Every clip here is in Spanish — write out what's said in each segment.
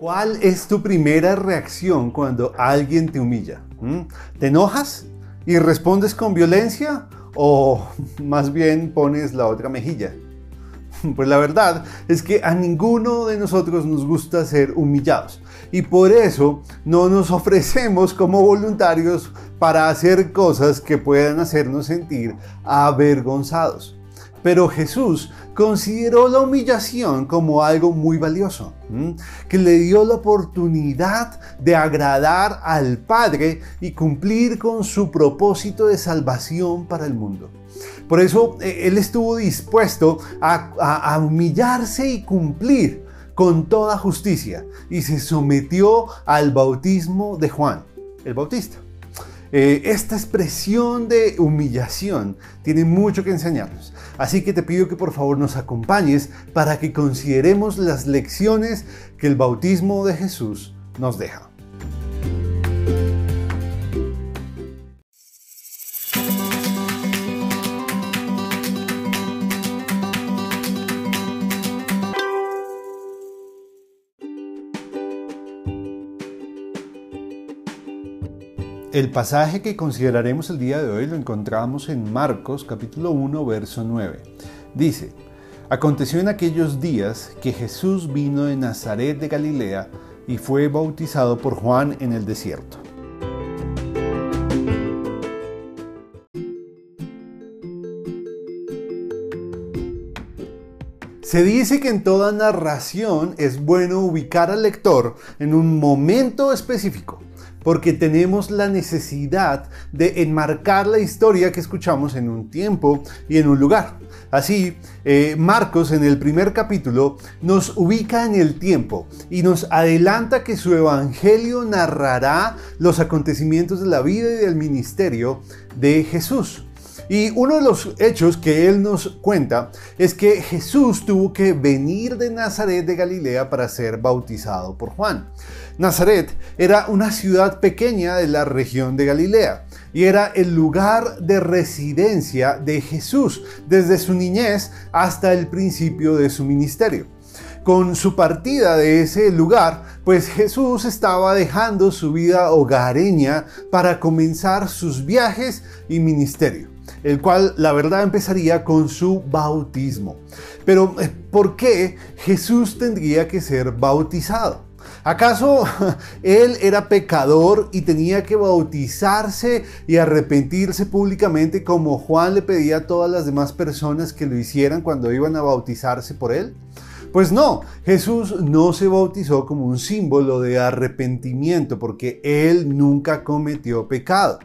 ¿Cuál es tu primera reacción cuando alguien te humilla? ¿Mm? ¿Te enojas y respondes con violencia o más bien pones la otra mejilla? Pues la verdad es que a ninguno de nosotros nos gusta ser humillados y por eso no nos ofrecemos como voluntarios para hacer cosas que puedan hacernos sentir avergonzados. Pero Jesús consideró la humillación como algo muy valioso, que le dio la oportunidad de agradar al Padre y cumplir con su propósito de salvación para el mundo. Por eso eh, Él estuvo dispuesto a humillarse y cumplir con toda justicia y se sometió al bautismo de Juan, el Bautista. Eh, esta expresión de humillación tiene mucho que enseñarnos. Así que te pido que por favor nos acompañes para que consideremos las lecciones que el bautismo de Jesús nos deja. El pasaje que consideraremos el día de hoy lo encontramos en Marcos capítulo 1 verso 9. Dice, Aconteció en aquellos días que Jesús vino de Nazaret de Galilea y fue bautizado por Juan en el desierto. Se dice que en toda narración es bueno ubicar al lector en un momento específico porque tenemos la necesidad de enmarcar la historia que escuchamos en un tiempo y en un lugar. Así, eh, Marcos en el primer capítulo nos ubica en el tiempo y nos adelanta que su evangelio narrará los acontecimientos de la vida y del ministerio de Jesús. Y uno de los hechos que él nos cuenta es que Jesús tuvo que venir de Nazaret de Galilea para ser bautizado por Juan. Nazaret era una ciudad pequeña de la región de Galilea y era el lugar de residencia de Jesús desde su niñez hasta el principio de su ministerio. Con su partida de ese lugar, pues Jesús estaba dejando su vida hogareña para comenzar sus viajes y ministerio el cual la verdad empezaría con su bautismo. Pero eh, ¿por qué Jesús tendría que ser bautizado? ¿Acaso él era pecador y tenía que bautizarse y arrepentirse públicamente como Juan le pedía a todas las demás personas que lo hicieran cuando iban a bautizarse por él? Pues no, Jesús no se bautizó como un símbolo de arrepentimiento porque él nunca cometió pecado.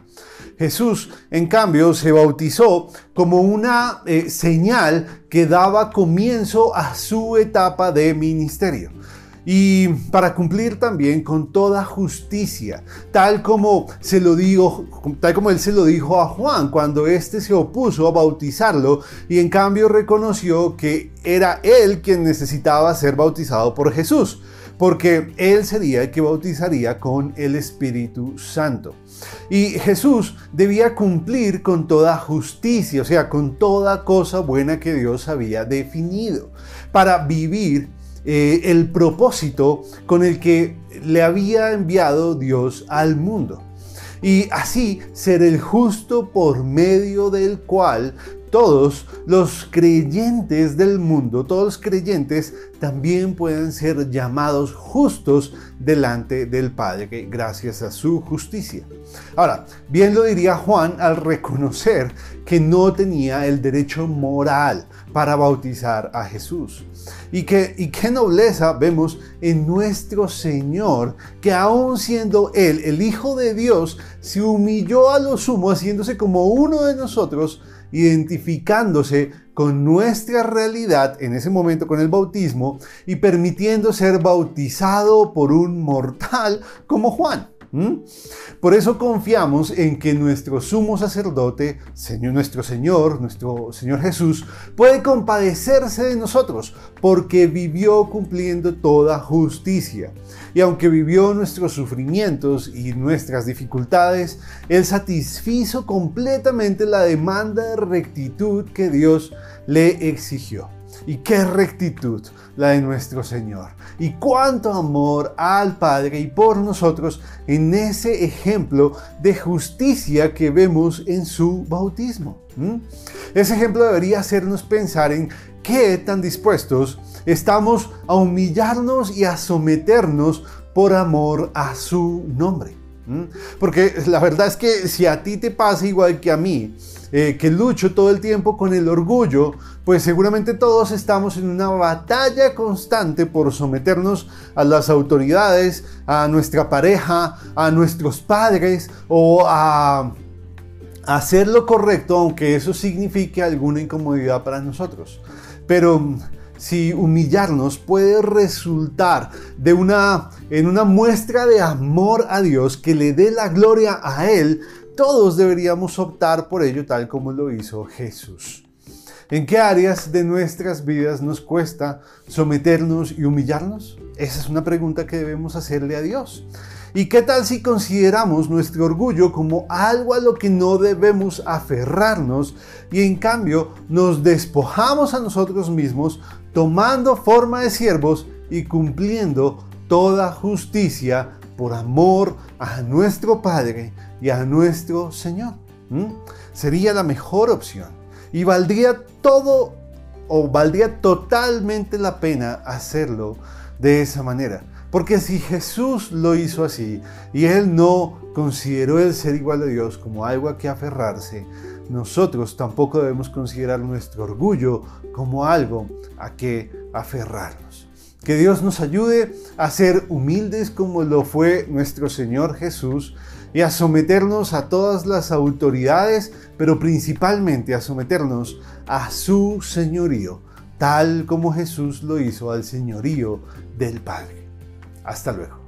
Jesús, en cambio, se bautizó como una eh, señal que daba comienzo a su etapa de ministerio y para cumplir también con toda justicia, tal como se lo tal como él se lo dijo a Juan cuando éste se opuso a bautizarlo y en cambio reconoció que era él quien necesitaba ser bautizado por Jesús, porque él sería el que bautizaría con el Espíritu Santo. Y Jesús debía cumplir con toda justicia, o sea, con toda cosa buena que Dios había definido, para vivir eh, el propósito con el que le había enviado Dios al mundo. Y así ser el justo por medio del cual todos los creyentes del mundo, todos los creyentes también pueden ser llamados justos delante del Padre gracias a su justicia. Ahora, bien lo diría Juan al reconocer que no tenía el derecho moral para bautizar a Jesús. Y, que, y qué nobleza vemos en nuestro Señor, que aun siendo Él el Hijo de Dios, se humilló a lo sumo, haciéndose como uno de nosotros, identificándose con nuestra realidad en ese momento con el bautismo y permitiendo ser bautizado por un mortal como Juan. Por eso confiamos en que nuestro sumo sacerdote, Señor, nuestro Señor, nuestro Señor Jesús, puede compadecerse de nosotros porque vivió cumpliendo toda justicia. Y aunque vivió nuestros sufrimientos y nuestras dificultades, Él satisfizo completamente la demanda de rectitud que Dios le exigió. Y qué rectitud la de nuestro Señor. Y cuánto amor al Padre y por nosotros en ese ejemplo de justicia que vemos en su bautismo. Ese ejemplo debería hacernos pensar en qué tan dispuestos estamos a humillarnos y a someternos por amor a su nombre. Porque la verdad es que si a ti te pasa igual que a mí, eh, que lucho todo el tiempo con el orgullo, pues seguramente todos estamos en una batalla constante por someternos a las autoridades, a nuestra pareja, a nuestros padres o a hacer lo correcto, aunque eso signifique alguna incomodidad para nosotros. Pero si humillarnos puede resultar de una, en una muestra de amor a Dios que le dé la gloria a Él, todos deberíamos optar por ello tal como lo hizo Jesús. ¿En qué áreas de nuestras vidas nos cuesta someternos y humillarnos? Esa es una pregunta que debemos hacerle a Dios. ¿Y qué tal si consideramos nuestro orgullo como algo a lo que no debemos aferrarnos y en cambio nos despojamos a nosotros mismos tomando forma de siervos y cumpliendo toda justicia por amor a nuestro Padre y a nuestro Señor. Sería la mejor opción y valdría todo o valdría totalmente la pena hacerlo de esa manera. Porque si Jesús lo hizo así y Él no consideró el ser igual a Dios como algo a que aferrarse, nosotros tampoco debemos considerar nuestro orgullo como algo a que aferrarnos. Que Dios nos ayude a ser humildes como lo fue nuestro Señor Jesús y a someternos a todas las autoridades, pero principalmente a someternos a su señorío, tal como Jesús lo hizo al señorío del Padre. Hasta luego.